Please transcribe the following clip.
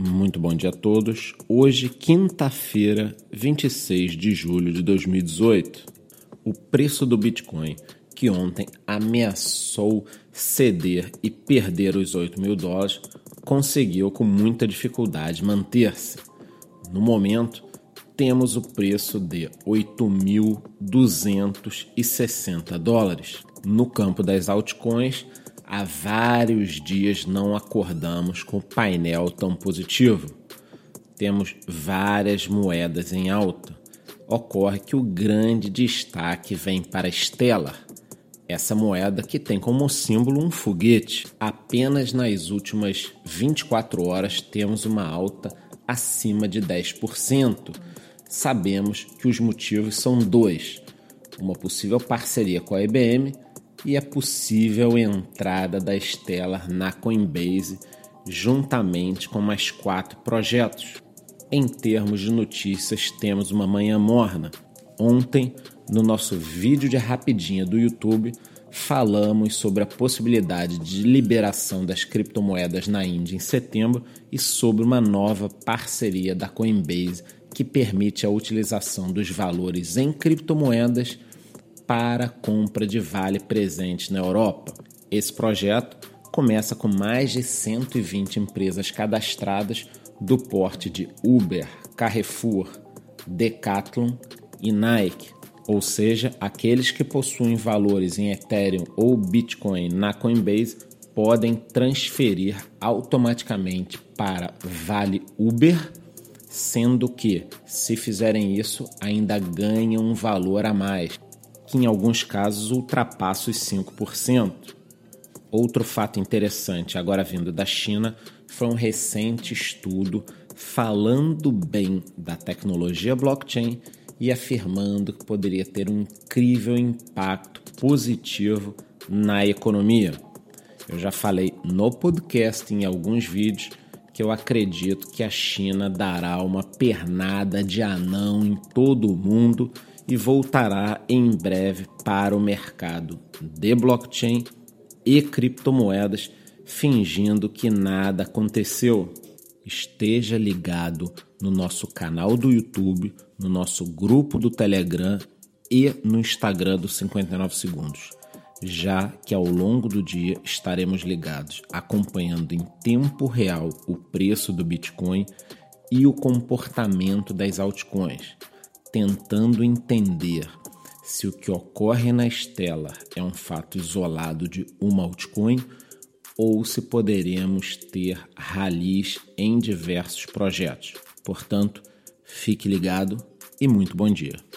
Muito bom dia a todos. Hoje, quinta-feira, 26 de julho de 2018. O preço do Bitcoin, que ontem ameaçou ceder e perder os 8 mil dólares, conseguiu com muita dificuldade manter-se. No momento, temos o preço de 8.260 dólares. No campo das altcoins, há vários dias não acordamos com painel tão positivo. Temos várias moedas em alta. Ocorre que o grande destaque vem para Stellar, essa moeda que tem como símbolo um foguete. Apenas nas últimas 24 horas temos uma alta acima de 10%. Sabemos que os motivos são dois: uma possível parceria com a IBM e a possível entrada da Stellar na Coinbase, juntamente com mais quatro projetos. Em termos de notícias, temos uma manhã morna. Ontem, no nosso vídeo de rapidinha do YouTube, falamos sobre a possibilidade de liberação das criptomoedas na Índia em setembro e sobre uma nova parceria da Coinbase que permite a utilização dos valores em criptomoedas para compra de vale presente na Europa. Esse projeto começa com mais de 120 empresas cadastradas do porte de Uber, Carrefour, Decathlon e Nike, ou seja, aqueles que possuem valores em Ethereum ou Bitcoin na Coinbase podem transferir automaticamente para Vale Uber, sendo que, se fizerem isso, ainda ganham um valor a mais, que em alguns casos ultrapassa os 5%. Outro fato interessante, agora vindo da China, foi um recente estudo falando bem da tecnologia blockchain e afirmando que poderia ter um incrível impacto positivo na economia. Eu já falei no podcast em alguns vídeos que eu acredito que a China dará uma pernada de anão em todo o mundo e voltará em breve para o mercado de blockchain e criptomoedas, fingindo que nada aconteceu. Esteja ligado no nosso canal do YouTube, no nosso grupo do Telegram e no Instagram dos 59 Segundos, já que ao longo do dia estaremos ligados, acompanhando em tempo real o preço do Bitcoin e o comportamento das altcoins tentando entender se o que ocorre na Stellar é um fato isolado de uma altcoin ou se poderemos ter rallies em diversos projetos. Portanto, fique ligado e muito bom dia.